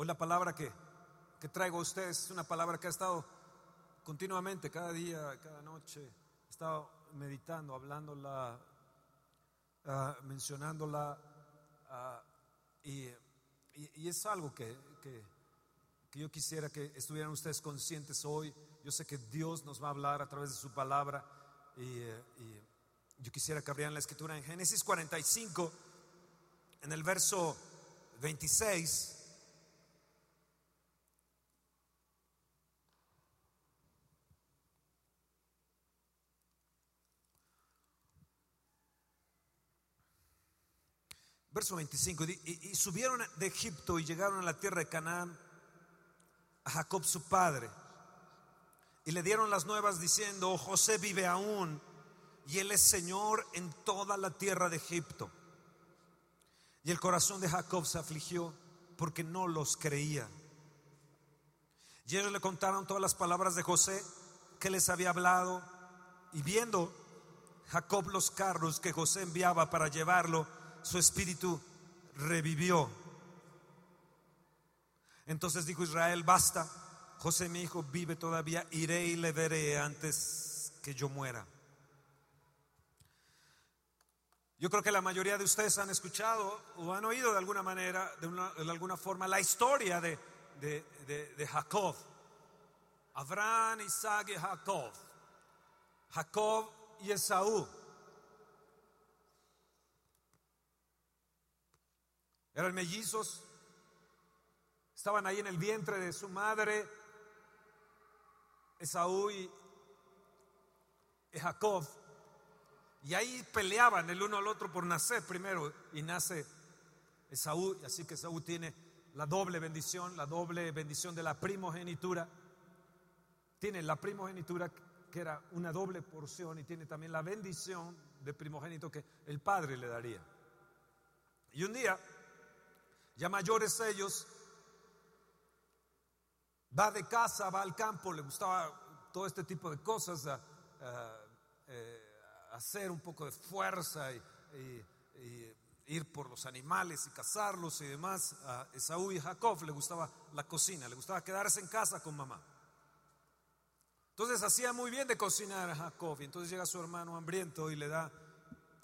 Hoy la palabra que, que traigo a ustedes es una palabra que ha estado continuamente, cada día, cada noche, he estado meditando, hablándola, uh, mencionándola, uh, y, y, es algo que, que, yo quisiera que estuvieran ustedes conscientes hoy. Yo sé que Dios nos va a hablar a través de su palabra, y, y yo quisiera que abrieran la escritura en Génesis 45, en el verso 26. Verso 25, y, subieron de Egipto y llegaron a la tierra de Canaán a Jacob su padre. Y le dieron las nuevas diciendo, oh, José vive aún y él es Señor en toda la tierra de Egipto. Y el corazón de Jacob se afligió porque no los creía. Y ellos le contaron todas las palabras de José que les había hablado. Y viendo Jacob los carros que José enviaba para llevarlo, su espíritu revivió. Entonces dijo Israel, basta, José mi hijo vive todavía, iré y le veré antes que yo muera. Yo creo que la mayoría de ustedes han escuchado o han oído de alguna manera, de, una, de alguna forma, la historia de, de, de, de, Jacob. Abraham, Isaac y Jacob. Jacob y Esaú. Eran mellizos. Estaban ahí en el vientre de su madre. Esaú y, Jacob. Y ahí peleaban el uno al otro por nacer primero. Y nace Esaú. Así que Esaú tiene la doble bendición, la doble bendición de la primogenitura. Tiene la primogenitura que era una doble porción y tiene también la bendición de primogénito que el padre le daría. Y un día, ya mayores ellos, va de casa, va al campo, le gustaba todo este tipo de cosas. Uh, hacer un poco de fuerza y, y, y, ir por los animales y cazarlos y demás. A Esaú y Jacob le gustaba la cocina, le gustaba quedarse en casa con mamá. Entonces hacía muy bien de cocinar a Jacob y entonces llega su hermano hambriento y le da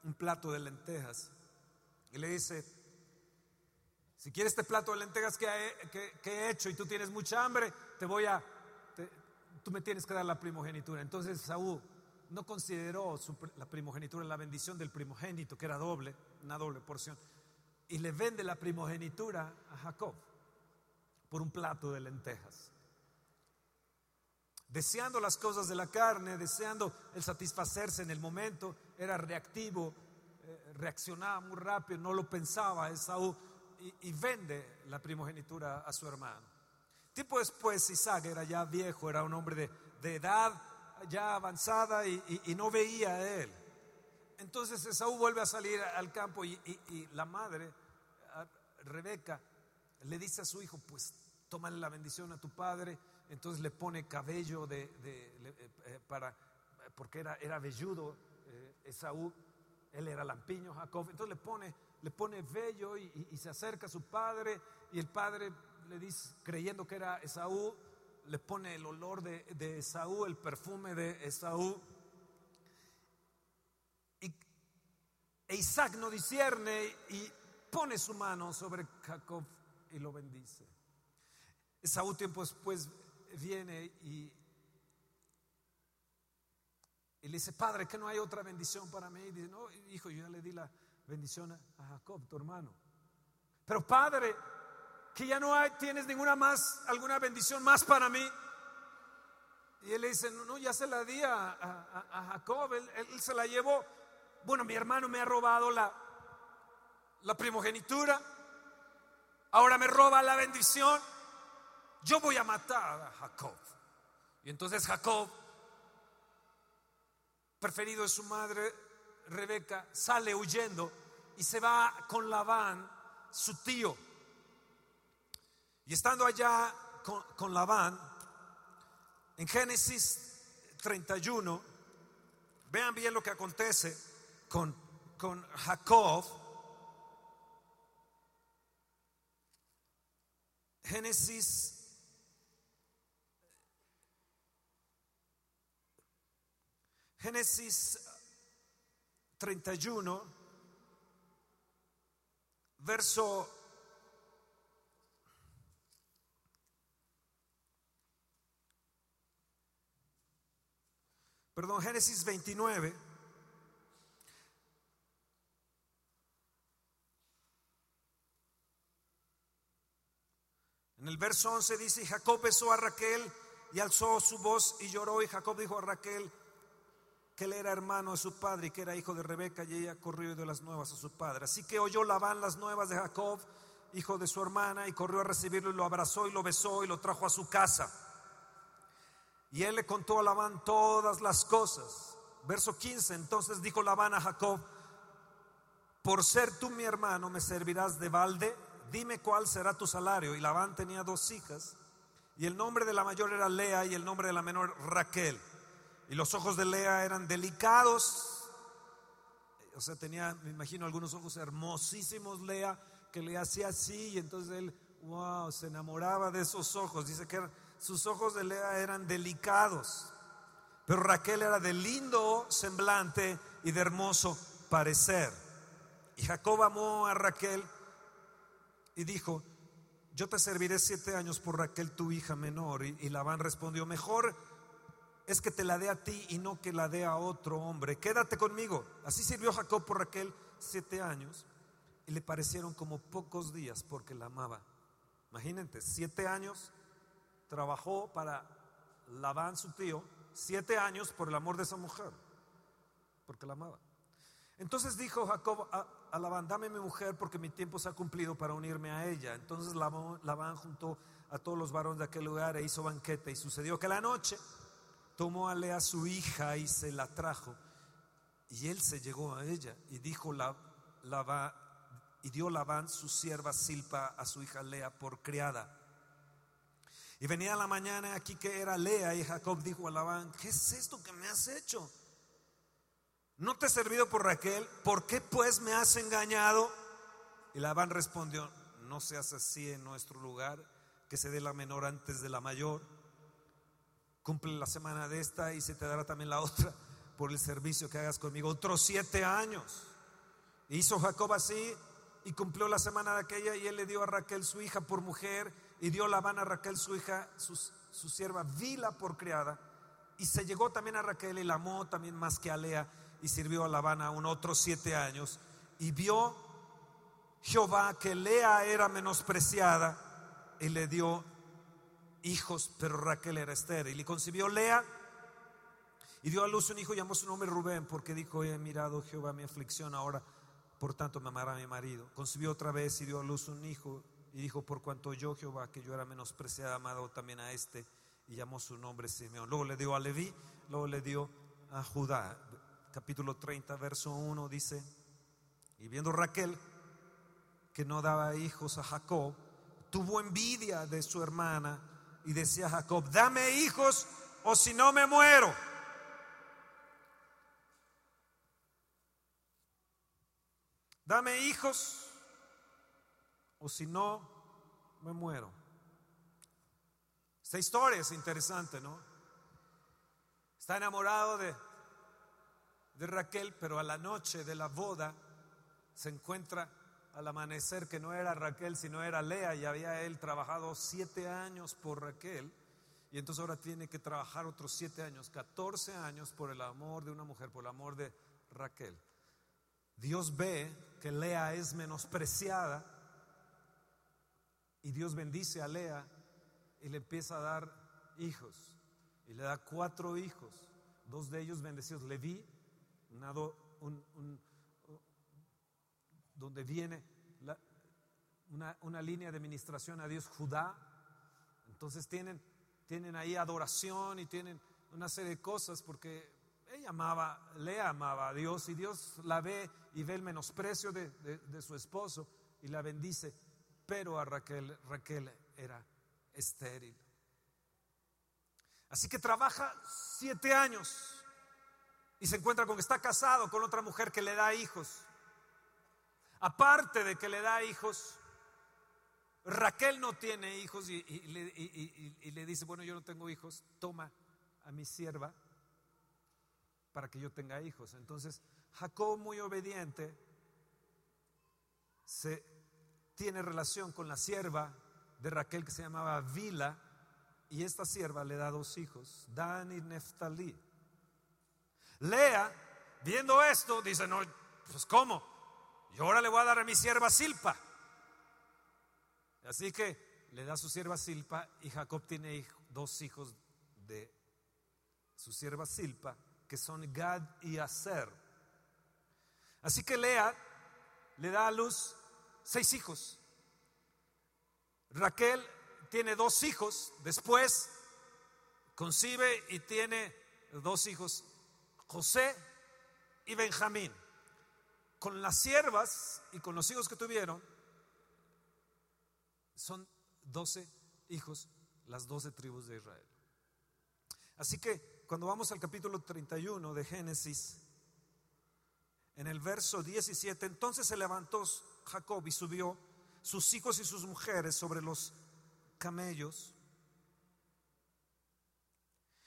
un plato de lentejas y le dice, si quieres este plato de lentejas que he, hecho y tú tienes mucha hambre, te voy a, tú me tienes que dar la primogenitura. Entonces Saúl no consideró la primogenitura, la bendición del primogénito, que era doble, una doble porción, y le vende la primogenitura a Jacob por un plato de lentejas. Deseando las cosas de la carne, deseando el satisfacerse en el momento, era reactivo, eh, reaccionaba muy rápido, no lo pensaba Esaú y, vende la primogenitura a su hermano. Tiempo después Isaac era ya viejo, era un hombre de, de edad ya avanzada y, no veía a él. Entonces Esaú vuelve a salir al campo y, la madre, Rebeca, le dice a su hijo, pues tómale la bendición a tu padre. Entonces le pone cabello de, de eh, para, porque era, era velludo eh, Esaú, él era lampiño, Jacob. Entonces le pone, le pone vello y se acerca a su padre y el padre le dice, creyendo que era Esaú, le pone el olor de, de Esaú, el perfume de Esaú. Y e Isaac no discierne y pone su mano sobre Jacob y lo bendice. Esaú tiempo después viene y, y le dice, padre, que no hay otra bendición para mí. Y dice, no, hijo, yo ya le di la bendición a Jacob, tu hermano. Pero padre, que ya no hay, tienes ninguna más, alguna bendición más para mí. Y él le dice, no, no ya se la di a, Jacob, él, él, se la llevó. Bueno, mi hermano me ha robado la, la primogenitura, ahora me roba la bendición, yo voy a matar a Jacob. Y entonces Jacob, preferido de su madre, Rebeca, sale huyendo y se va con Labán, su tío. Y estando allá con, con Labán, en Génesis 31, vean bien lo que acontece con, con Jacob. Génesis Génesis 31, verso perdón, Génesis 29. En el verso 11 dice, Jacob besó a Raquel y alzó su voz y lloró, y Jacob dijo a Raquel, que él era hermano de su padre y que era hijo de Rebeca y ella corrió dio las nuevas a su padre. Así que oyó Labán las nuevas de Jacob, hijo de su hermana, y corrió a recibirlo y lo abrazó y lo besó y lo trajo a su casa. Y él le contó a Labán todas las cosas. Verso 15, entonces dijo Labán a Jacob, por ser tú mi hermano me servirás de balde, dime cuál será tu salario. Y Labán tenía dos hijas, y el nombre de la mayor era Lea y el nombre de la menor Raquel. Y los ojos de Lea eran delicados. O sea, tenía, me imagino, algunos ojos hermosísimos, Lea, que le hacía así. Y entonces él, wow, se enamoraba de esos ojos. Dice que sus ojos de Lea eran delicados. Pero Raquel era de lindo semblante y de hermoso parecer. Y Jacob amó a Raquel y dijo, yo te serviré siete años por Raquel, tu hija menor. Y, y Labán respondió, mejor es que te la dé a ti y no que la dé a otro hombre. Quédate conmigo. Así sirvió Jacob por Raquel siete años y le parecieron como pocos días porque la amaba. Imagínate, siete años trabajó para Labán, su tío, siete años por el amor de esa mujer, porque la amaba. Entonces dijo Jacob a, Labán, dame mi mujer porque mi tiempo se ha cumplido para unirme a ella. Entonces Labán juntó a todos los varones de aquel lugar e hizo banquete y sucedió que la noche tomó a Lea su hija y se la trajo. Y él se llegó a ella y dijo la, y dio Labán su sierva Silpa a su hija Lea por criada. Y venía la mañana aquí que era Lea y Jacob dijo a Labán, ¿qué es esto que me has hecho? ¿No te he servido por Raquel? ¿Por qué pues me has engañado? Y Labán respondió, no seas así en nuestro lugar, que se dé la menor antes de la mayor cumple la semana de esta y se te dará también la otra por el servicio que hagas conmigo. Otros siete años. Hizo Jacob así y cumplió la semana de aquella y él le dio a Raquel su hija por mujer y dio Labán a Raquel su hija, su, sierva Vila por criada. Y se llegó también a Raquel y la amó también más que a Lea y sirvió a Labán aún otros siete años. Y vio Jehová que Lea era menospreciada y le dio hijos, pero Raquel era estéril. Y concibió Lea y dio a luz un hijo llamó su nombre Rubén, porque dijo, he mirado Jehová mi aflicción, ahora por tanto me amará mi marido. Concibió otra vez y dio a luz un hijo y dijo, por cuanto yo Jehová, que yo era menospreciada, amado también a este, y llamó su nombre Simeón. Luego le dio a Leví, luego le dio a Judá. Capítulo 30, verso 1 dice, y viendo Raquel que no daba hijos a Jacob, tuvo envidia de su hermana y decía Jacob, dame hijos o si no me muero. Dame hijos o si no me muero. Esta historia es interesante, ¿no? Está enamorado de, de Raquel, pero a la noche de la boda se encuentra al amanecer que no era Raquel, sino era Lea, y había él trabajado siete años por Raquel, y entonces ahora tiene que trabajar otros siete años, 14 años por el amor de una mujer, por el amor de Raquel. Dios ve que Lea es menospreciada y Dios bendice a Lea y le empieza a dar hijos. Y le da cuatro hijos, dos de ellos bendecidos. Leví, un, un donde viene una, línea de administración a Dios, Judá. Entonces tienen, tienen ahí adoración y tienen una serie de cosas porque ella amaba, le amaba a Dios y Dios la ve y ve el menosprecio de, de su esposo y la bendice, pero a Raquel, Raquel era estéril. Así que trabaja siete años y se encuentra con que está casado con otra mujer que le da hijos aparte de que le da hijos, Raquel no tiene hijos y, le, dice, bueno, yo no tengo hijos, toma a mi sierva para que yo tenga hijos. Entonces, Jacob, muy obediente, se tiene relación con la sierva de Raquel que se llamaba Vila, y esta sierva le da dos hijos, Dan y Neftalí. Lea, viendo esto, dice, no, pues ¿cómo? Yo ahora le voy a dar a mi sierva Silpa. Así que le da a su sierva Silpa y Jacob tiene dos hijos de su sierva Silpa, que son Gad y Aser. Así que Lea le da a luz seis hijos. Raquel tiene dos hijos, después concibe y tiene dos hijos, José y Benjamín. Con las siervas y con los hijos que tuvieron, son doce hijos, las doce tribus de Israel. Así que cuando vamos al capítulo 31 de Génesis, en el verso 17, entonces se levantó Jacob y subió sus hijos y sus mujeres sobre los camellos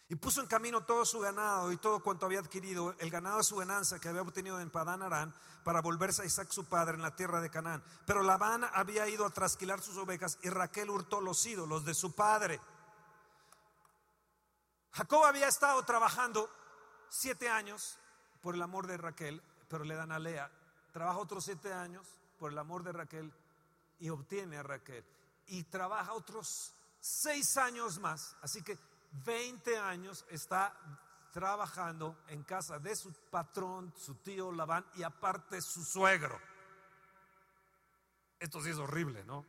y puso en camino todo su ganado y todo cuanto había adquirido, el ganado de su gananza que había obtenido en Padán Arán, para volverse a Isaac su padre en la tierra de Canaán. Pero Labán había ido a trasquilar sus ovejas y Raquel hurtó los ídolos de su padre. Jacob había estado trabajando siete años por el amor de Raquel, pero le dan a Lea. Trabaja otros siete años por el amor de Raquel y obtiene a Raquel. Y trabaja otros seis años más. Así que 20 años está trabajando en casa de su patrón, su tío Labán y aparte su suegro. Esto sí es horrible, ¿no?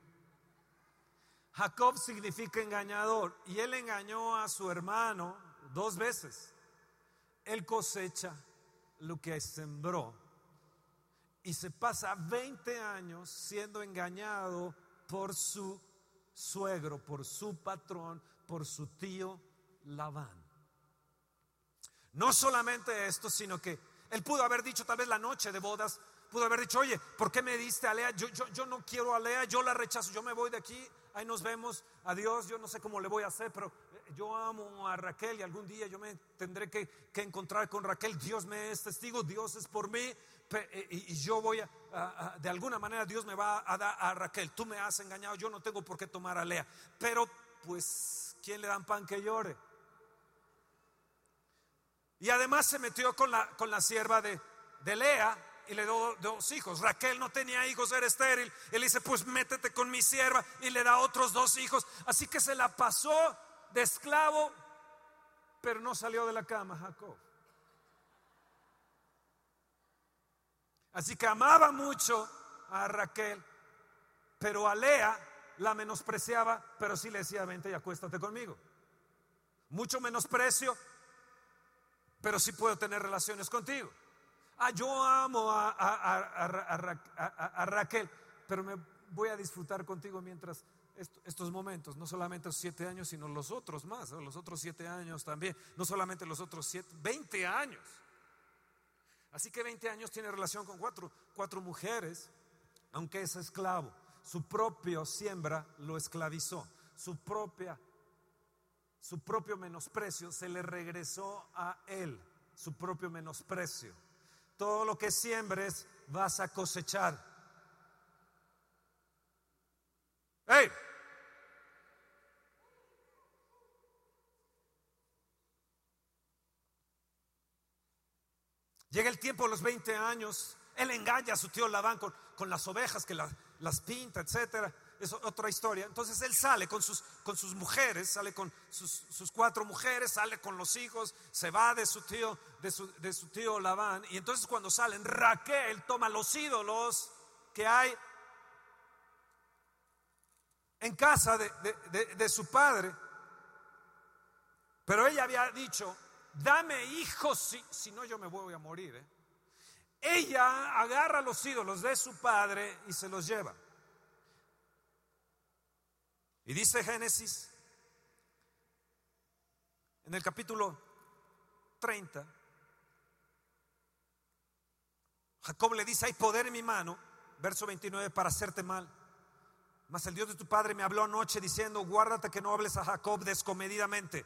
Jacob significa engañador y él engañó a su hermano dos veces. Él cosecha lo que sembró y se pasa 20 años siendo engañado por su suegro, por su patrón, por su tío Labán. No solamente esto, sino que él pudo haber dicho tal vez la noche de bodas, pudo haber dicho, oye, ¿por qué me diste a Lea? Yo, yo, yo no quiero a Lea, yo la rechazo, yo me voy de aquí, ahí nos vemos, adiós, yo no sé cómo le voy a hacer, pero eh, yo amo a Raquel y algún día yo me tendré que, encontrar con Raquel, Dios me es testigo, Dios es por mí, eh, y, yo voy a, de alguna manera Dios me va a dar a Raquel, tú me has engañado, yo no tengo por qué tomar a Lea, pero pues, ¿quién le dan pan que llore? Y además se metió con la, con la sierva de, de Lea y le dio dos hijos. Raquel no tenía hijos, era estéril. Él dice, pues métete con mi sierva y le da otros dos hijos. Así que se la pasó de esclavo, pero no salió de la cama Jacob. Así que amaba mucho a Raquel, pero a Lea la menospreciaba, pero sí le decía, vente y acuéstate conmigo. Mucho menosprecio, pero sí puedo tener relaciones contigo. Ah, yo amo a, Raquel, pero me voy a disfrutar contigo mientras estos momentos, no solamente los siete años, sino los otros más, los otros siete años también, no solamente los otros siete, 20 años. Así que 20 años tiene relación con cuatro, cuatro mujeres, aunque es esclavo. Su propio siembra lo esclavizó, su propia su propio menosprecio se le regresó a él, su propio menosprecio. Todo lo que siembres vas a cosechar. ¡Hey! Llega el tiempo de los 20 años, él engaña a su tío Labán con, con las ovejas que las pinta, etcétera es otra historia. Entonces él sale con sus, con sus mujeres, sale con sus, cuatro mujeres, sale con los hijos, se va de su tío, de su, de su tío Labán. Y entonces cuando salen, Raquel toma los ídolos que hay en casa de, su padre. Pero ella había dicho, dame hijos, si, si no yo me voy a morir. ¿eh? Ella agarra los ídolos de su padre y se los lleva. Y dice Génesis, en el capítulo 30, Jacob le dice, hay poder en mi mano, verso 29, para hacerte mal. Mas el Dios de tu padre me habló anoche diciendo, guárdate que no hables a Jacob descomedidamente.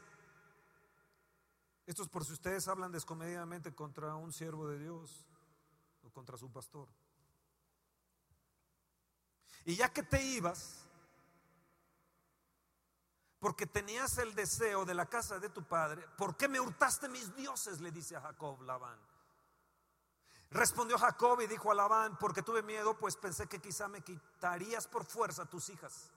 Esto es por si ustedes hablan descomedidamente contra un siervo de Dios o contra su pastor. Y ya que te ibas, porque tenías el deseo de la casa de tu padre, ¿por qué me hurtaste mis dioses? Le dice a Jacob Labán. Respondió Jacob y dijo a Labán, porque tuve miedo, pues pensé que quizá me quitarías por fuerza tus hijas.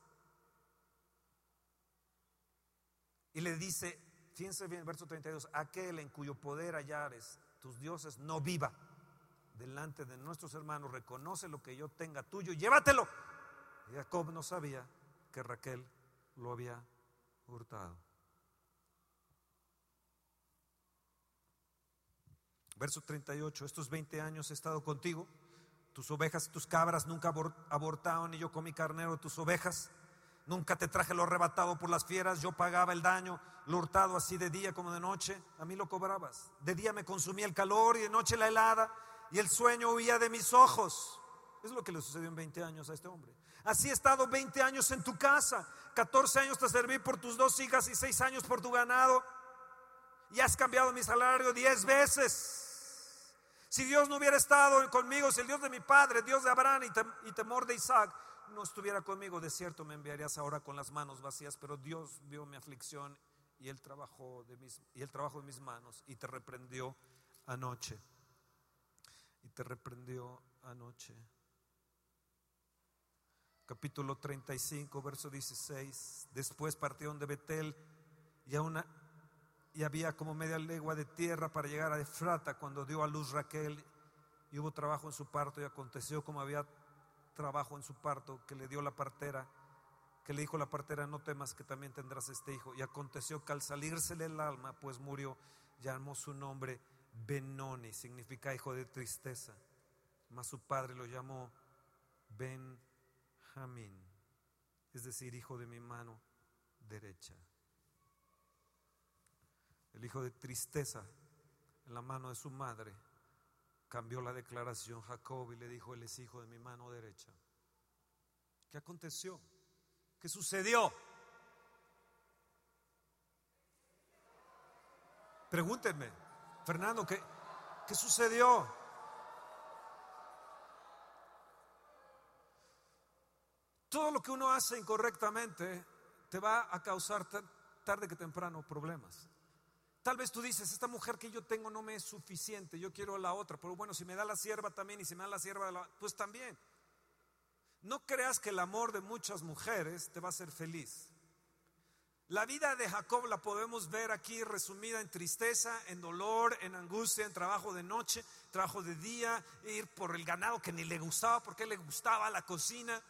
Y le dice, fíjense bien, verso 32, aquel en cuyo poder hallares tus dioses no viva delante de nuestros hermanos, reconoce lo que yo tenga tuyo, llévatelo. Y Jacob no sabía que Raquel lo había hurtado. Verso 38, estos 20 años he estado contigo, tus ovejas y tus cabras nunca abortaron y yo comí carnero tus ovejas, nunca te traje lo arrebatado por las fieras, yo pagaba el daño, lo hurtado así de día como de noche, a mí lo cobrabas. De día me consumía el calor y de noche la helada y el sueño huía de mis ojos. Es lo que le sucedió en 20 años a este hombre. Así he estado 20 años en tu casa, 14 años te serví por tus dos hijas y 6 años por tu ganado y has cambiado mi salario 10 veces. Si Dios no hubiera estado conmigo, si el Dios de mi padre, Dios de Abraham y, temor de Isaac, no estuviera conmigo, de cierto me enviarías ahora con las manos vacías, pero Dios vio mi aflicción y el trabajo de mis, y el trabajo de mis manos y te reprendió anoche. Y te reprendió anoche. Capítulo 35, verso 16. Después partieron de Betel y y había como media legua de tierra para llegar a Efrata cuando dio a luz Raquel y hubo trabajo en su parto y aconteció como había trabajo en su parto que le dio la partera que le dijo la partera no temas que también tendrás este hijo y aconteció que al salírsele el alma pues murió llamó su nombre Benoni significa hijo de tristeza mas su padre lo llamó Es decir hijo de mi mano derecha el hijo de tristeza en la mano de su madre, cambió la declaración Jacob y le dijo, él es hijo de mi mano derecha. ¿Qué aconteció? ¿Qué sucedió? Pregúntenme, Fernando, ¿qué, qué sucedió? Todo lo que uno hace incorrectamente te va a causar tarde que temprano problemas. Tal vez tú dices, esta mujer que yo tengo no me es suficiente, yo quiero la otra, pero bueno, si me da la sierva también y si me da la sierva, pues también. No creas que el amor de muchas mujeres te va a hacer feliz. La vida de Jacob la podemos ver aquí resumida en tristeza, en dolor, en angustia, en trabajo de noche, trabajo de día, ir por el ganado que ni le gustaba porque le gustaba la cocina.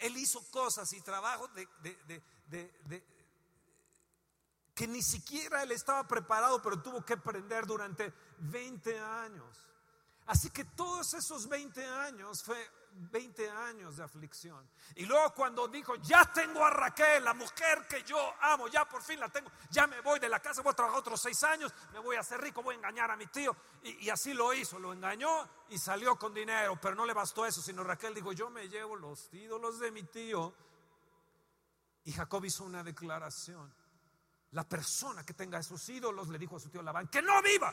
Él hizo cosas y trabajo de, de, de, que ni siquiera él estaba preparado, pero tuvo que aprender durante 20 años. Así que todos esos 20 años fue 20 años de aflicción. Y luego cuando dijo, ya tengo a Raquel, la mujer que yo amo, ya por fin la tengo, ya me voy de la casa, voy a trabajar otros seis años, me voy a hacer rico, voy a engañar a mi tío. Y, así lo hizo, lo engañó y salió con dinero, pero no le bastó eso, sino Raquel dijo, yo me llevo los ídolos de mi tío. Y Jacob hizo una declaración. La persona que tenga esos ídolos le dijo a su tío Labán que no viva.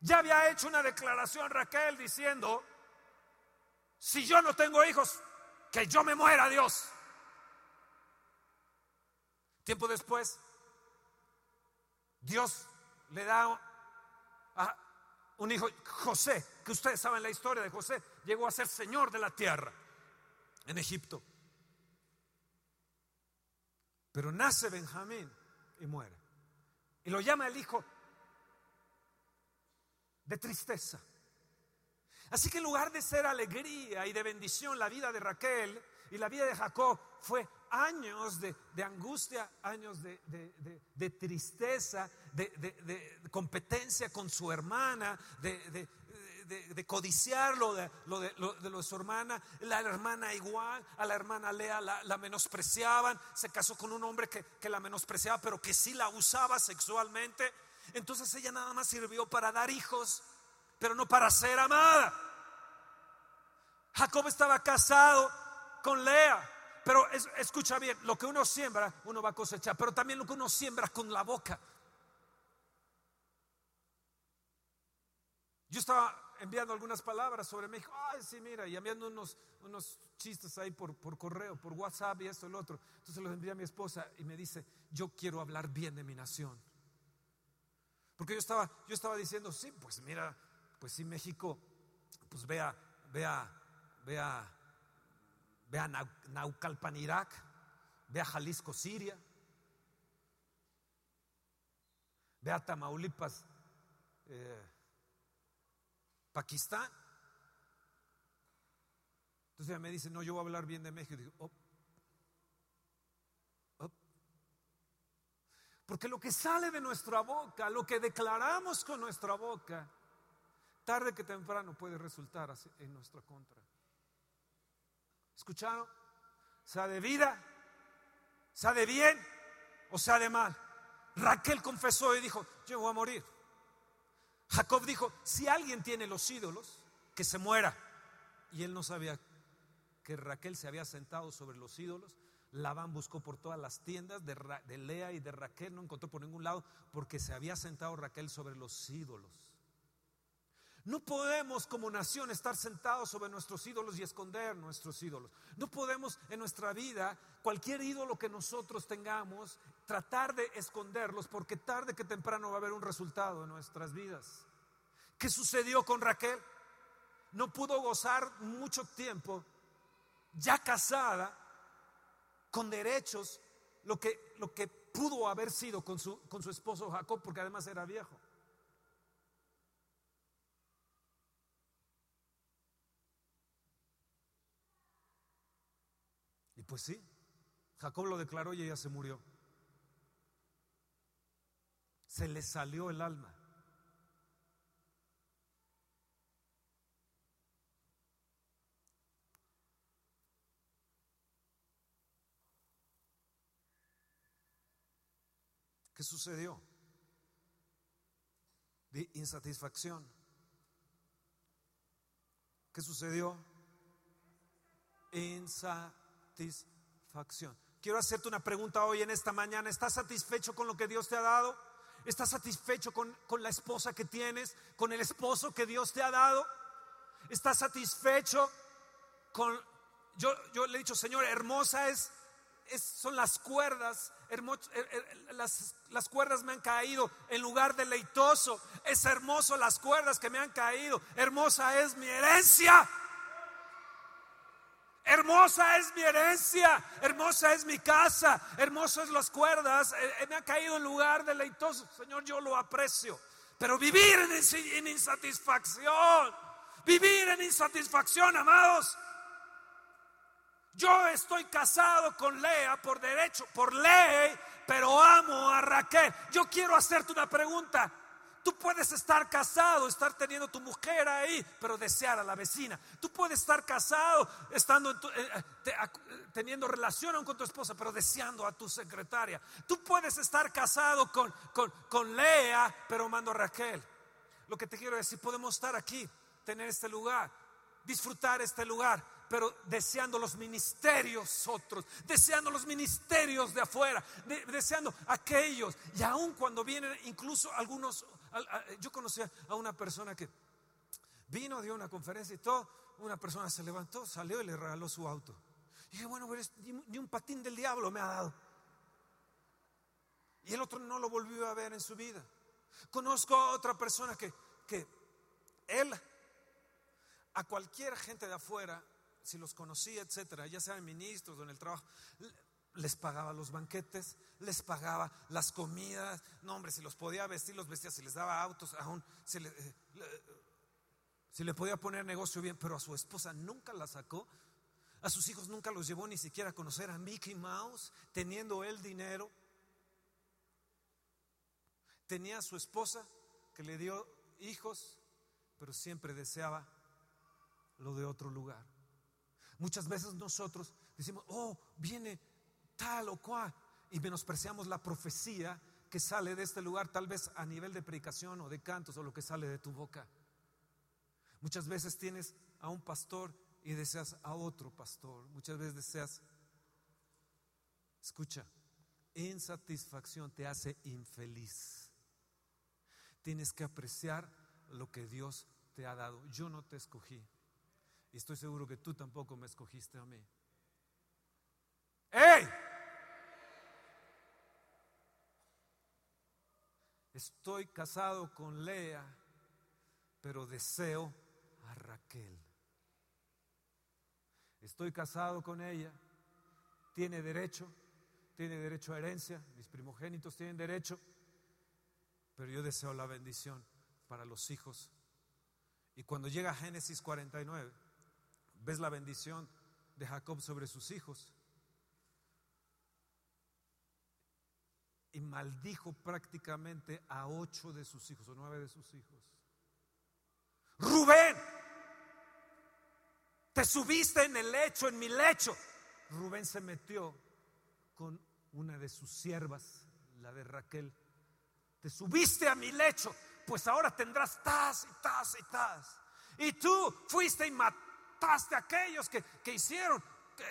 Ya había hecho una declaración Raquel diciendo, si yo no tengo hijos, que yo me muera Dios. Tiempo después, Dios le da a un hijo, José, que ustedes saben la historia de José, llegó a ser señor de la tierra en Egipto. Pero nace Benjamín y muere. Y lo llama el hijo de tristeza. Así que en lugar de ser alegría y de bendición, la vida de Raquel y la vida de Jacob fue años de, angustia, años de, de tristeza, de, competencia con su hermana, de, de, codiciar lo de, lo, de, lo, de su hermana, la hermana igual, a la hermana Lea la, menospreciaban, se casó con un hombre que, que la menospreciaba, pero que sí la usaba sexualmente. Entonces ella nada más sirvió para dar hijos, pero no para ser amada. Jacob estaba casado con Lea. Pero escucha bien, lo que uno siembra, uno va a cosechar, pero también lo que uno siembra con la boca. Yo estaba enviando algunas palabras sobre México. Ay, sí, mira, y enviando unos, unos chistes ahí por, por correo, por WhatsApp y esto y lo otro. Entonces los envié a mi esposa y me dice, yo quiero hablar bien de mi nación. Porque yo estaba, yo estaba diciendo, sí, pues mira, pues sí, México, pues vea, vea, vea, vea Naucalpan, Irak, vea Jalisco, Siria, vea Tamaulipas, eh, Pakistán. Entonces ella me dice, no, yo voy a hablar bien de México. Y digo, oh, oh". Porque lo que sale de nuestra boca, lo que declaramos con nuestra boca, tarde que temprano puede resultar en nuestra contra. ¿Escucharon? Sea de vida, sea de bien o sea de mal. Raquel confesó y dijo, yo voy a morir. Jacob dijo, si alguien tiene los ídolos, que se muera. Y él no sabía que Raquel se había sentado sobre los ídolos. Labán buscó por todas las tiendas de, de, Lea y de Raquel, no encontró por ningún lado, porque se había sentado Raquel sobre los ídolos. No podemos como nación estar sentados sobre nuestros ídolos y esconder nuestros ídolos. No podemos en nuestra vida, cualquier ídolo que nosotros tengamos, tratar de esconderlos porque tarde que temprano va a haber un resultado en nuestras vidas. ¿Qué sucedió con Raquel? No pudo gozar mucho tiempo, ya casada, con derechos, lo que, lo que pudo haber sido con su, con su esposo Jacob, porque además era viejo. Pues sí, Jacob lo declaró y ella se murió. Se le salió el alma. ¿Qué sucedió? De insatisfacción. ¿Qué sucedió? Insatisfacción. Quiero hacerte una pregunta hoy en esta mañana. ¿Estás satisfecho con lo que Dios te ha dado? ¿Estás satisfecho con, la esposa que tienes? ¿Con el esposo que Dios te ha dado? ¿Estás satisfecho con... Yo, yo le he dicho, Señor, hermosa es son las cuerdas, er, er, las, las, cuerdas me han caído en lugar deleitoso. Es hermoso las cuerdas que me han caído. Hermosa es mi herencia. Hermosa es mi herencia, hermosa es mi casa, hermosas las cuerdas, eh, eh, me han caído en lugar deleitoso. Señor, yo lo aprecio. Pero vivir en insatisfacción, vivir en insatisfacción, amados, yo estoy casado con Lea por derecho, por ley, pero amo a Raquel. Yo quiero hacerte una pregunta. Tú puedes estar casado, estar teniendo tu mujer ahí, pero desear a la vecina. Tú puedes estar casado, estando eh, eh, teniendo relación con tu esposa, pero deseando a tu secretaria. Tú puedes estar casado con, con, con Lea, pero amando a Raquel. Lo que te quiero decir, podemos estar aquí, tener este lugar, disfrutar este lugar, pero deseando los ministerios otros, deseando los ministerios de afuera, deseando aquellos. Y aun cuando vienen incluso algunos, yo conocí a una persona que vino, dio una conferencia y todo, una persona se levantó, salió y le regaló su auto. Y dije, bueno, pues, ni un patín del diablo me ha dado. Y el otro no lo volvió a ver en su vida. Conozco a otra persona que, que él, a cualquier gente de afuera, si los conocía, etcétera, ya sean ministros o en el trabajo, les pagaba los banquetes, les pagaba las comidas, no hombre, si los podía vestir, los vestía, si les daba autos, aún si le, eh, si le podía poner negocio bien, pero a su esposa nunca la sacó, a sus hijos nunca los llevó ni siquiera a conocer a Mickey Mouse, teniendo él dinero. Tenía a su esposa que le dio hijos, pero siempre deseaba lo de otro lugar. Muchas veces nosotros decimos, oh, viene tal o cual, y menospreciamos la profecía que sale de este lugar, tal vez a nivel de predicación o de cantos o lo que sale de tu boca. Muchas veces tienes a un pastor y deseas a otro pastor. Muchas veces deseas, escucha, insatisfacción te hace infeliz. Tienes que apreciar lo que Dios te ha dado. Yo no te escogí. Y estoy seguro que tú tampoco me escogiste a mí. ¡Ey! Estoy casado con Lea, pero deseo a Raquel. Estoy casado con ella, tiene derecho, tiene derecho a herencia, mis primogénitos tienen derecho, pero yo deseo la bendición para los hijos. Y cuando llega Génesis 49, ves la bendición de Jacob sobre sus hijos. Y maldijo prácticamente a ocho de sus hijos o nueve de sus hijos. Rubén, te subiste en el lecho, en mi lecho. Rubén se metió con una de sus siervas, la de Raquel. Te subiste a mi lecho, pues ahora tendrás tas y tas y tas. Y tú fuiste y mataste a aquellos que, hicieron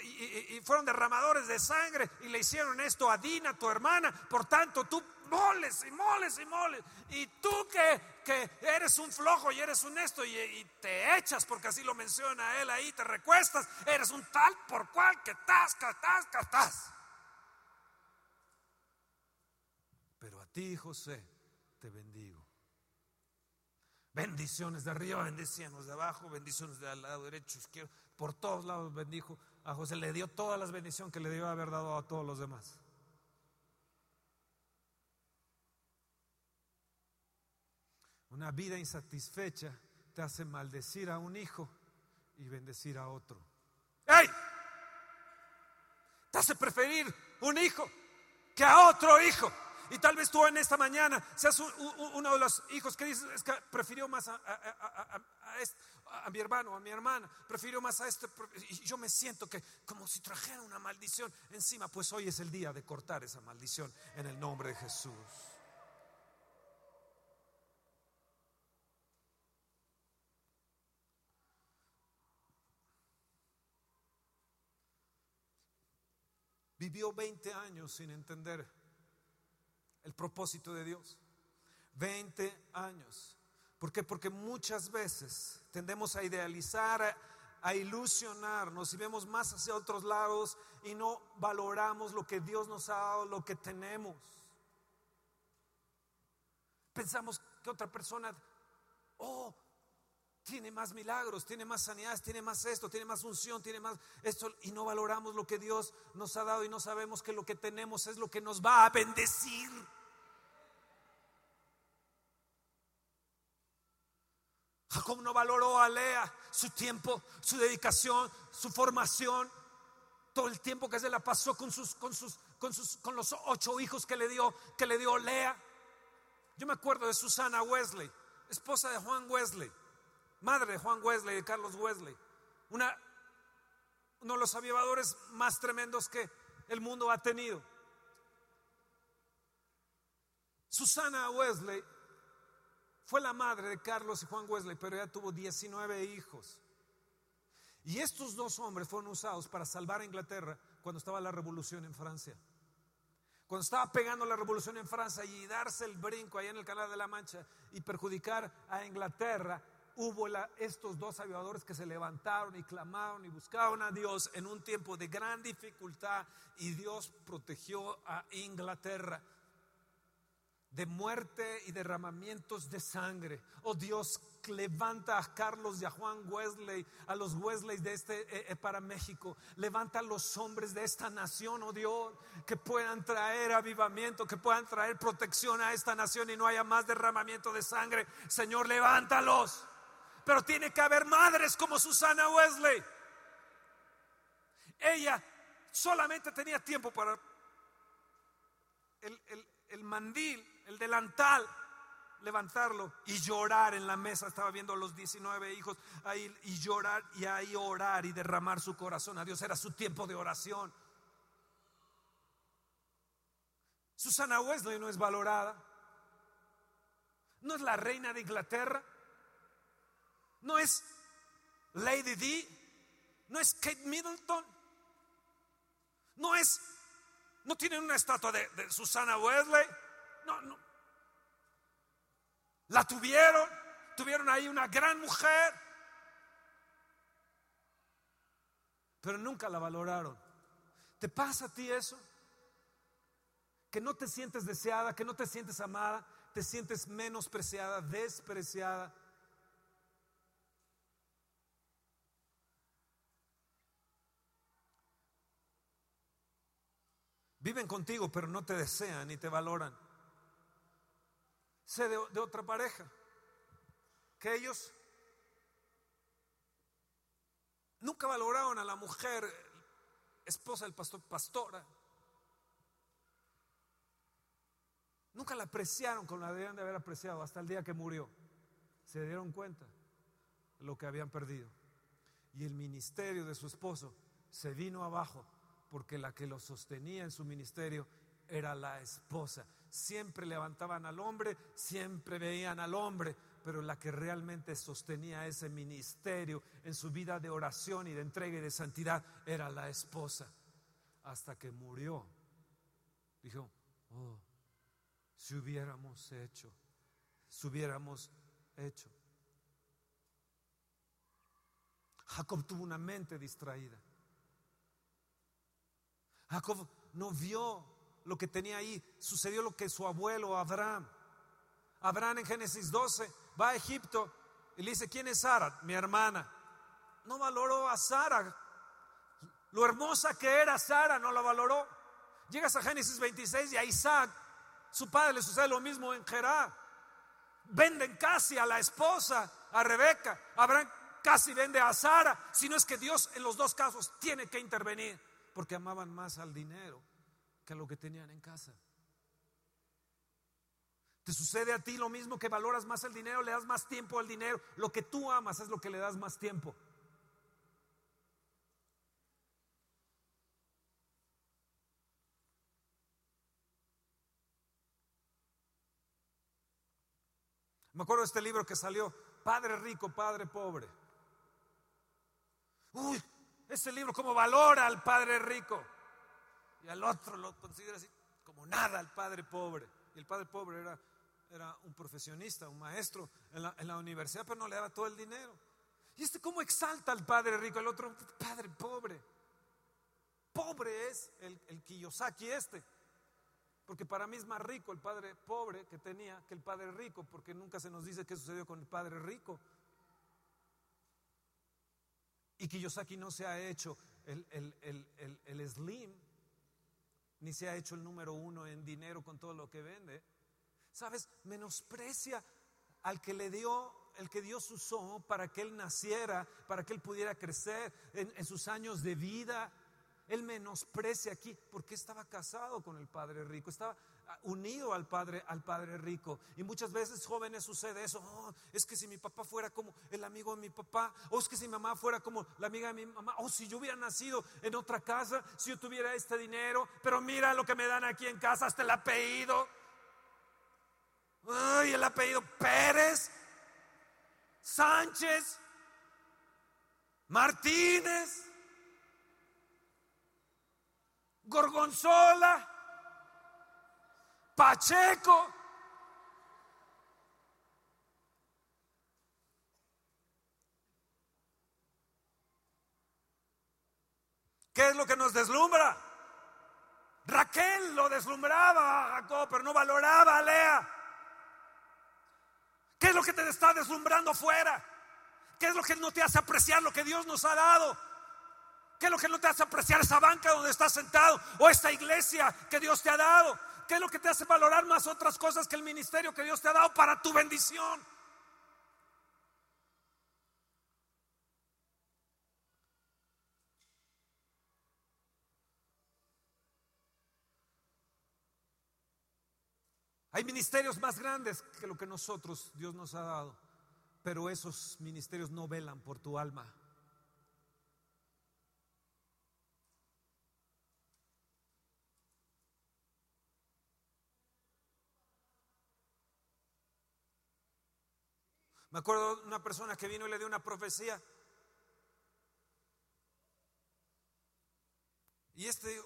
y, fueron derramadores de sangre y le hicieron esto a Dina, tu hermana. Por tanto, tú moles y moles y moles. Y tú que, que eres un flojo y eres un esto y, te echas, porque así lo menciona él ahí, te recuestas, eres un tal por cual que tas, tas, tas. Pero a ti, José, te bendigo. Bendiciones de arriba, bendiciones de abajo, bendiciones del lado derecho, izquierdo, por todos lados bendijo a José, le dio todas las bendiciones que le dio haber dado a todos los demás. Una vida insatisfecha te hace maldecir a un hijo y bendecir a otro. ¡Ey! Te hace preferir un hijo que a otro hijo. Y tal vez tú en esta mañana seas uno de los hijos que dices, es que prefirió más a, a, mi hermano, a mi hermana, prefirió más a este. Y yo me siento que como si trajera una maldición encima, pues hoy es el día de cortar esa maldición en el nombre de Jesús. vivió 20 años sin entender el propósito de Dios. 20 años. ¿Por qué? Porque muchas veces tendemos a idealizar, a, ilusionarnos y vemos más hacia otros lados y no valoramos lo que Dios nos ha dado, lo que tenemos. Pensamos que otra persona, oh, tiene más milagros, tiene más sanidades, tiene más esto, tiene más unción, tiene más esto, y no valoramos lo que Dios nos ha dado y no sabemos que lo que tenemos es lo que nos va a bendecir. Jacob no valoró a Lea su tiempo, su dedicación, su formación, todo el tiempo que se la pasó con sus, con sus, con sus, con los ocho hijos que le dio, que le dio Lea. Yo me acuerdo de Susana Wesley, esposa de Juan Wesley madre de Juan Wesley, de Carlos Wesley, uno de los avivadores más tremendos que el mundo ha tenido. Susana Wesley fue la madre de Carlos y Juan Wesley, pero ella tuvo 19 hijos. Y estos dos hombres fueron usados para salvar a Inglaterra cuando estaba la revolución en Francia. Cuando estaba pegando la revolución en Francia y darse el brinco ahí en el Canal de la Mancha y perjudicar a Inglaterra, hubo estos dos avivadores que se levantaron y clamaron y buscaron a Dios en un tiempo de gran dificultad y Dios protegió a Inglaterra de muerte y derramamientos de sangre. Oh Dios, levanta a Carlos y a Juan Wesley, a los Wesley de este eh, eh, para México. Levanta a los hombres de esta nación, oh Dios, que puedan traer avivamiento, que puedan traer protección a esta nación y no haya más derramamiento de sangre. Señor, levántalos pero tiene que haber madres como Susana Wesley. Ella solamente tenía tiempo para el, mandil, el delantal, levantarlo y llorar en la mesa. Estaba viendo a los 19 hijos ahí y llorar y ahí orar y derramar su corazón a Dios. Era su tiempo de oración. Susana Wesley no es valorada. No es la reina de Inglaterra no es Lady D, no es Kate Middleton, no es, no tienen una estatua de, Susana Wesley, no, no. La tuvieron, tuvieron ahí una gran mujer, pero nunca la valoraron. ¿Te pasa a ti eso? Que no te sientes deseada, que no te sientes amada, te sientes menospreciada, despreciada. Viven contigo, pero no te desean ni te valoran. Sé de, otra pareja que ellos nunca valoraron a la mujer, esposa del pastor, pastora. Nunca la apreciaron como la debían de haber apreciado hasta el día que murió. Se dieron cuenta de lo que habían perdido. Y el ministerio de su esposo se vino abajo porque la que lo sostenía en su ministerio era la esposa. Siempre levantaban al hombre, siempre veían al hombre, pero la que realmente sostenía ese ministerio en su vida de oración y de entrega y de santidad era la esposa. Hasta que murió, dijo, oh, si hubiéramos hecho, si hubiéramos hecho. Jacob tuvo una mente distraída. Jacob no vio lo que tenía ahí. Sucedió lo que su abuelo Abraham. Abraham en Génesis 12 va a Egipto y le dice, ¿quién es Sara? Mi hermana. No valoró a Sara. Lo hermosa que era Sara, no la valoró. Llegas a Génesis 26 y a Isaac, su padre le sucede lo mismo en Gerar. Venden casi a la esposa, a Rebeca. Abraham casi vende a Sara. Si no es que Dios en los dos casos tiene que intervenir porque amaban más al dinero que a lo que tenían en casa. ¿Te sucede a ti lo mismo que valoras más el dinero, le das más tiempo al dinero? Lo que tú amas es lo que le das más tiempo. Me acuerdo de este libro que salió, Padre rico, Padre pobre. Uy, ese libro como valora al padre rico y al otro lo considera así como nada al padre pobre. Y el padre pobre era, era un profesionista, un maestro en la, en la, universidad, pero no le daba todo el dinero. Y este cómo exalta al padre rico, el otro padre pobre. Pobre es el, el Kiyosaki este. Porque para mí es más rico el padre pobre que tenía que el padre rico, porque nunca se nos dice qué sucedió con el padre rico. Y Kiyosaki no se ha hecho el, el, slim, ni se ha hecho el número uno en dinero con todo lo que vende. ¿Sabes? Menosprecia al que le dio, el que Dios usó para que él naciera, para que él pudiera crecer en sus años de vida. Él menosprecia aquí porque estaba casado con el padre rico, estaba unido al padre, al padre rico. Y muchas veces jóvenes sucede eso. Oh, es que si mi papá fuera como el amigo de mi papá, o es que si mi mamá fuera como la amiga de mi mamá, o si yo hubiera nacido en otra casa, si yo tuviera este dinero, pero mira lo que me dan aquí en casa, hasta el apellido. Ay, el apellido Pérez, Sánchez, Martínez, Gorgonzola. Pacheco. ¿Qué es lo que nos deslumbra? Raquel lo deslumbraba a Jacob, pero no valoraba a Lea. ¿Qué es lo que te está deslumbrando fuera? ¿Qué es lo que no te hace apreciar lo que Dios nos ha dado? ¿Qué es lo que no te hace apreciar esa banca donde estás sentado o esta iglesia que Dios te ha dado? ¿Qué es lo que te hace valorar más otras cosas que el ministerio que Dios te ha dado para tu bendición? Hay ministerios más grandes que lo que nosotros Dios nos ha dado, pero esos ministerios no velan por tu alma. Me acuerdo de una persona que vino y le dio una profecía. Y este,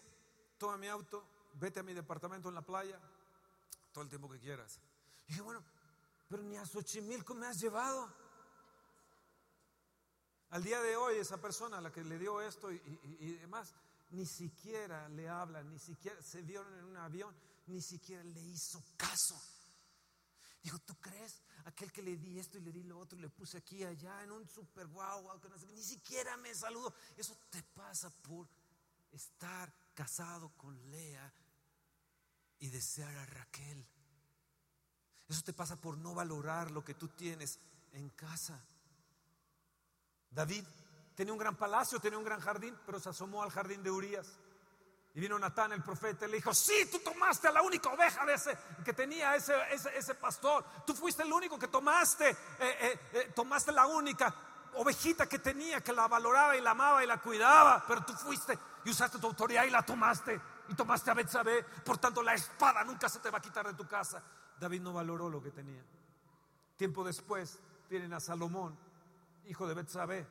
toma mi auto, vete a mi departamento en la playa, todo el tiempo que quieras. Y dije, bueno, pero ni a Xochimilco me has llevado. Al día de hoy, esa persona a la que le dio esto y, demás, ni siquiera le habla, ni siquiera se vieron en un avión, ni siquiera le hizo caso. Dijo, ¿tú crees? Aquel que le di esto y le di lo otro y le puse aquí allá en un super guau, wow, ni siquiera me saludó. Eso te pasa por estar casado con Lea y desear a Raquel. Eso te pasa por no valorar lo que tú tienes en casa. David tenía un gran palacio, tenía un gran jardín, pero se asomó al jardín de Urias. Y vino Natán, el profeta, y le dijo, sí, tú tomaste a la única oveja de ese, que tenía ese, ese, pastor. Tú fuiste el único que tomaste, eh, eh, eh, tomaste la única ovejita que tenía, que la valoraba y la amaba y la cuidaba. Pero tú fuiste y usaste tu autoridad y la tomaste. Y tomaste a Betsabé. Por tanto, la espada nunca se te va a quitar de tu casa. David no valoró lo que tenía. Tiempo después tienen a Salomón hijo de Betsabé,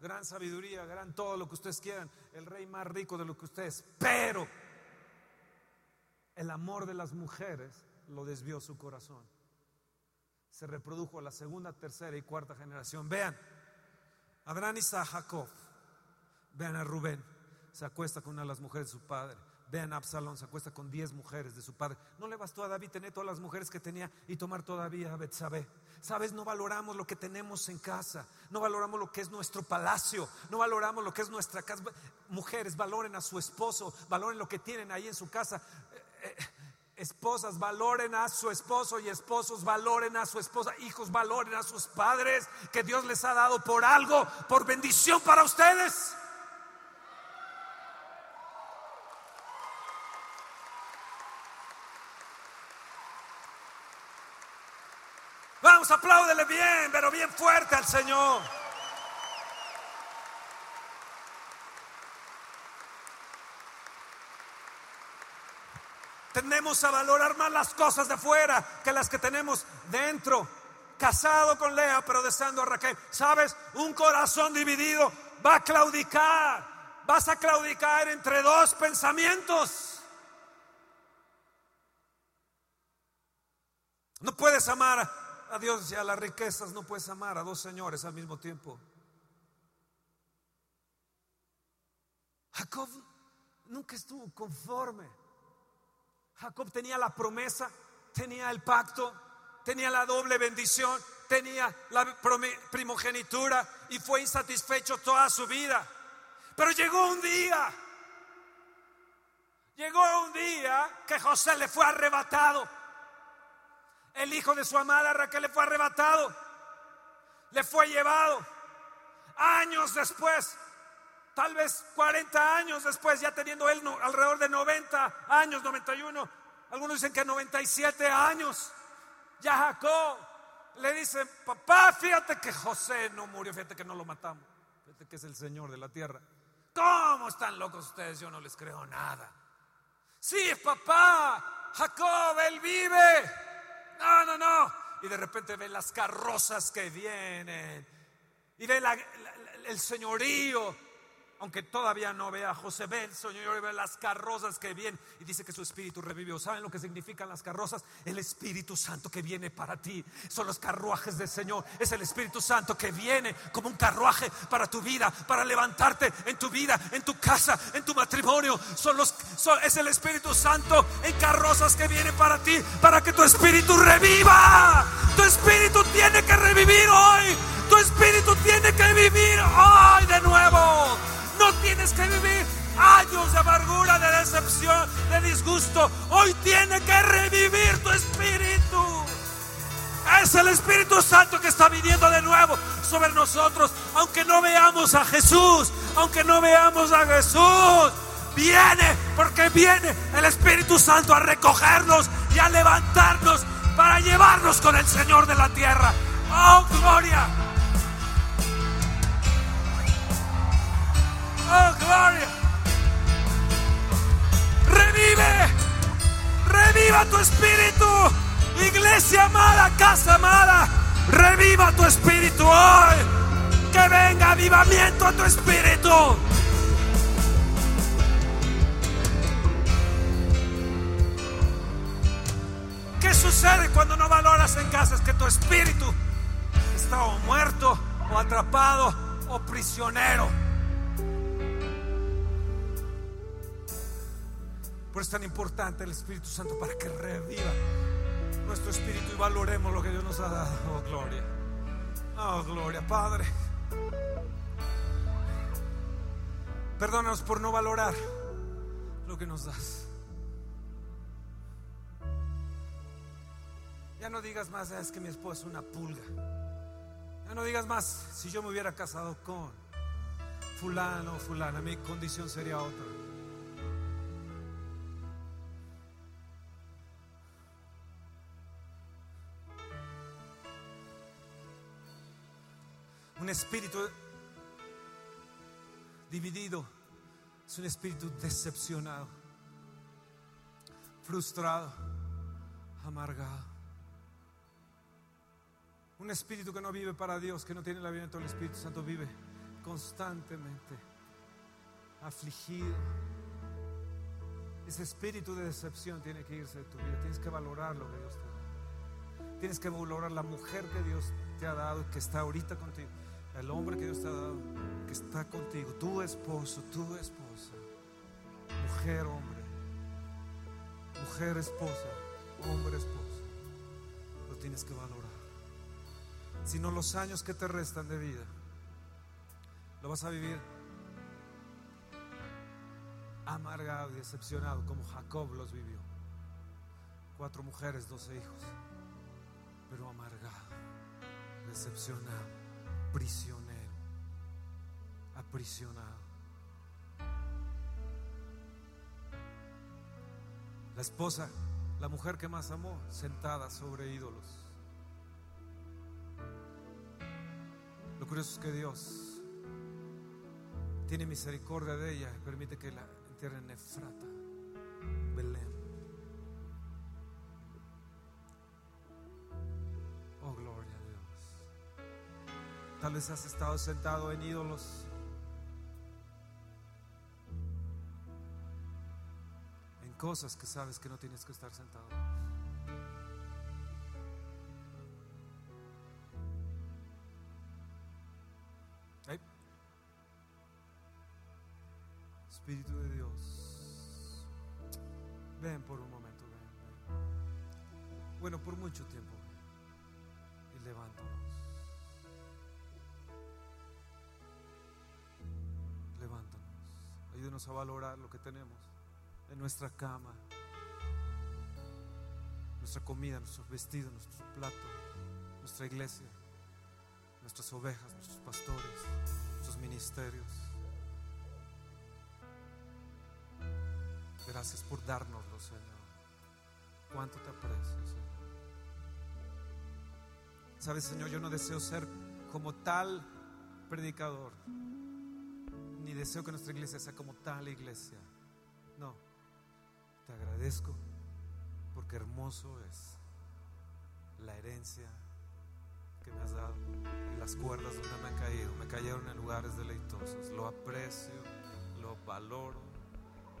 gran sabiduría, gran todo lo que ustedes quieran, el rey más rico de lo que ustedes, pero el amor de las mujeres lo desvió su corazón. Se reprodujo la segunda, tercera y cuarta generación. Vean, Abraham y Jacob. Vean a Rubén, se acuesta con una de las mujeres de su padre. Vean Absalón, se acuesta con diez mujeres de su padre. No le bastó a David tener todas las mujeres que tenía y tomar todavía a Betsabé. Sabes, no valoramos lo que tenemos en casa, no valoramos lo que es nuestro palacio, no valoramos lo que es nuestra casa. Mujeres, valoren a su esposo, valoren lo que tienen ahí en su casa. Eh, eh, esposas, valoren a su esposo y esposos, valoren a su esposa. Hijos, valoren a sus padres que Dios les ha dado por algo, por bendición para ustedes. Apláudele bien, pero bien fuerte al Señor. Tendemos a valorar más las cosas de fuera que las que tenemos dentro. Casado con Lea, pero deseando a Raquel. ¿Sabes? Un corazón dividido va a claudicar. Vas a claudicar entre dos pensamientos. No puedes amar a Dios y a las riquezas, no puedes amar a dos señores al mismo tiempo. Jacob nunca estuvo conforme. Jacob tenía la promesa, tenía el pacto, tenía la doble bendición, tenía la primogenitura y fue insatisfecho toda su vida. Pero llegó un día, llegó un día que José le fue arrebatado el hijo de su amada Raquel le fue arrebatado, le fue llevado. Años después, tal vez 40 años después, ya teniendo él alrededor de 90 años, 91, algunos dicen que 97 años, ya Jacob le dice, papá, fíjate que José no murió, fíjate que no lo matamos, fíjate que es el Señor de la tierra. ¿Cómo están locos ustedes? Yo no les creo nada. Sí, papá, Jacob, él vive no, no, no. Y de repente ve las carrozas que vienen. Y ve el señorío aunque todavía no vea a José, ve el Señor ve las carrozas que vienen y dice que su espíritu revivió. ¿Saben lo que significan las carrozas? El Espíritu Santo que viene para ti. Son los carruajes del Señor. Es el Espíritu Santo que viene como un carruaje para tu vida, para levantarte en tu vida, en tu casa, en tu matrimonio. Son los, es el Espíritu Santo en carrozas que viene para ti, para que tu espíritu reviva. Tu espíritu tiene que revivir hoy. Tu espíritu tiene que vivir hoy de nuevo. Que vivir años de amargura, de decepción, de disgusto. Hoy tiene que revivir tu espíritu. Es el Espíritu Santo que está viniendo de nuevo sobre nosotros. Aunque no veamos a Jesús, aunque no veamos a Jesús, viene porque viene el Espíritu Santo a recogernos y a levantarnos para llevarnos con el Señor de la tierra. Oh, gloria. espíritu. Iglesia amada, casa amada, reviva tu espíritu hoy. Que venga avivamiento a tu espíritu. ¿Qué sucede cuando no valoras en casa? Es que tu espíritu está o muerto o atrapado o prisionero. Por es tan importante el Espíritu Santo para que reviva nuestro espíritu y valoremos lo que Dios nos ha dado. Oh, gloria. Oh, gloria, Padre. Perdónanos por no valorar lo que nos das. Ya no digas más, ah, es que mi esposo es una pulga. Ya no digas más, si yo me hubiera casado con fulano o fulana, mi condición sería otra. Un espíritu dividido es un espíritu decepcionado, frustrado, amargado. Un espíritu que no vive para Dios, que no tiene la vida del Espíritu Santo, vive constantemente afligido. Ese espíritu de decepción tiene que irse de tu vida. Tienes que valorar lo que Dios te da. Tienes que valorar la mujer que Dios te ha dado, que está ahorita contigo. El hombre que Dios te ha dado, que está contigo. Tu esposo, tu esposa. Mujer, hombre. Mujer, esposa. Hombre, esposa. Lo tienes que valorar sino los años que te restan de vida. Lo vas a vivir amargado y decepcionado como Jacob los vivió. Cuatro mujeres, doce hijos, pero amargado, decepcionado, prisionero, aprisionado. La esposa, la mujer que más amó, sentada sobre ídolos. Lo curioso es que Dios tiene misericordia de ella y permite que la entierren en Efrata, Belén. Tal vez has estado sentado en ídolos. En cosas que sabes que no tienes que estar sentado. Espíritu de Dios, ven por un momento, Bueno, por mucho tiempo, y. Levántanos. Ayúdenos a valorar lo que tenemos en nuestra cama, nuestra comida, nuestros vestidos, nuestro plato, nuestra iglesia, nuestras ovejas, nuestros pastores, nuestros ministerios. Gracias por dárnoslo, Señor. Cuánto te aprecio, Señor. Sabes, Señor, yo no deseo ser como tal predicador, ni deseo que nuestra iglesia sea como tal iglesia. No, te agradezco porque hermoso es la herencia que me has dado y las cuerdas donde me han caído. Me cayeron en lugares deleitosos. Lo aprecio, lo valoro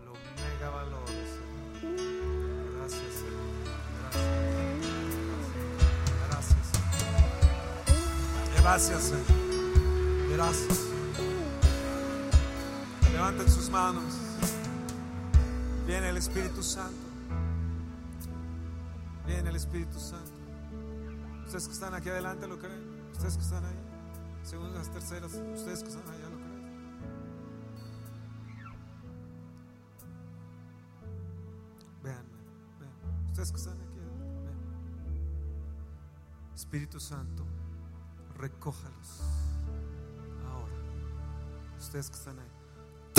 lo mega valores. Gracias, Señor. Gracias. Gracias. Gracias, Señor. Gracias. Levanten sus manos. Viene el Espíritu Santo. Viene el Espíritu Santo. Ustedes que están aquí adelante lo creen. Ustedes que están ahí. Segundas, terceras. Ustedes que están allá lo creen. Ustedes que están aquí, Espíritu Santo, recójalos ahora. Ustedes que están ahí,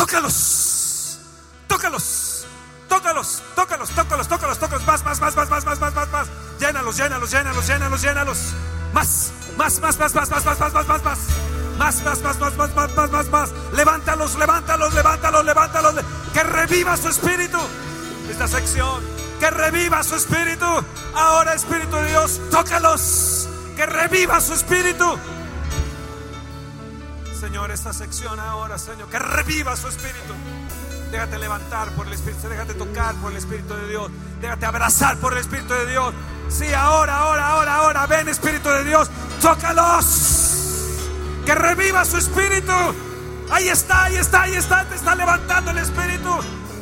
tócalos, tócalos, tócalos, tócalos, tócalos, tócalos, tócalos, más, más, más, más, más, más, más, más, más, llénalos, llénalos, llénalos, llénalos, llénalos, más, más, más, más, más, más, más, más, más, más, más. Más, más, más, más, más, más, más, más, más. Levántalos, levántalos, levántalos, levántalos. Que reviva su espíritu. Esta sección que reviva su espíritu. Ahora, Espíritu de Dios, tócalos, que reviva su espíritu. Señor, esta sección ahora, Señor, que reviva su espíritu. Déjate levantar por el Espíritu, déjate tocar por el Espíritu de Dios, déjate abrazar por el Espíritu de Dios. Sí, ahora, ahora, ahora, ahora. Ven, Espíritu de Dios. Tócalos. Que reviva su espíritu. Ahí está, ahí está, ahí está. Te está levantando el espíritu.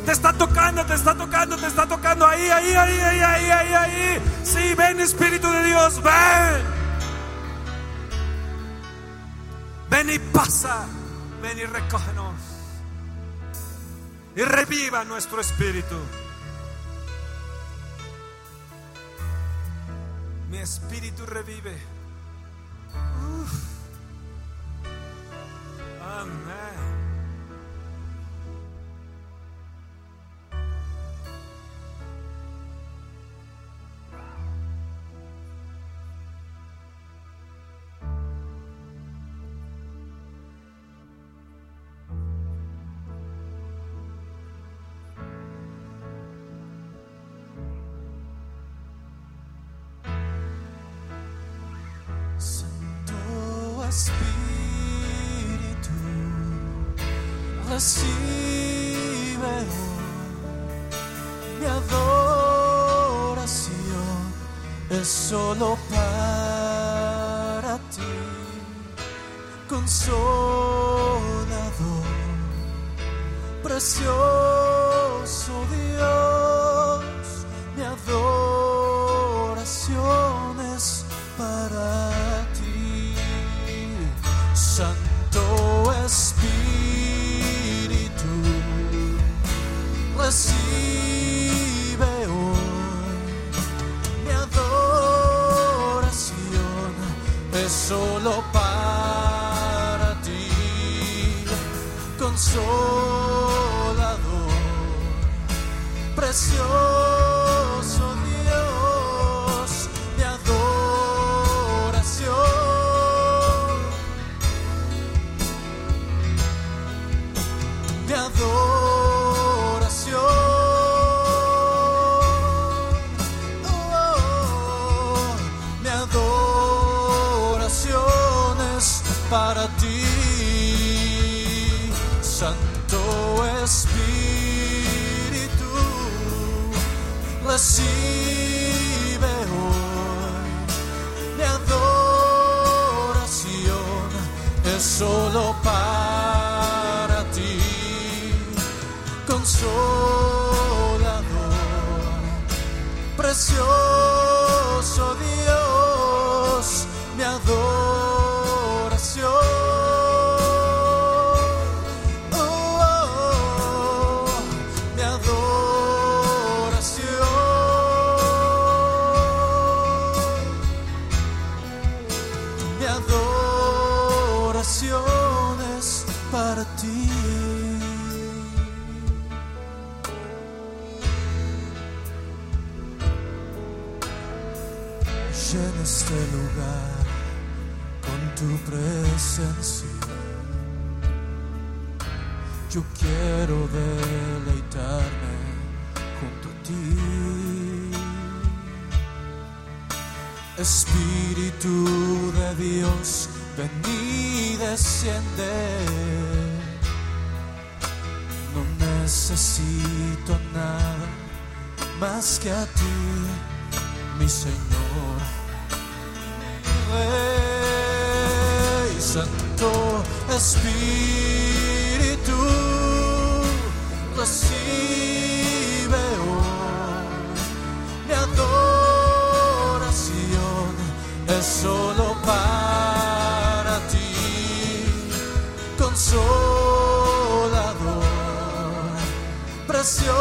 Te está tocando, te está tocando, te está tocando. Ahí, ahí, ahí, ahí, ahí, ahí, ahí. Sí, ven, Espíritu de Dios. Ven. Ven y pasa. Ven y recógenos. Y reviva nuestro espíritu. Mi espíritu revive. Amén. Espíritu, recibe mi adoración, es solo para ti, consolador, precioso solo más que a ti, mi Señor. Rey Santo Espíritu, recibe hoy mi adoración, es solo para ti, consolador, precioso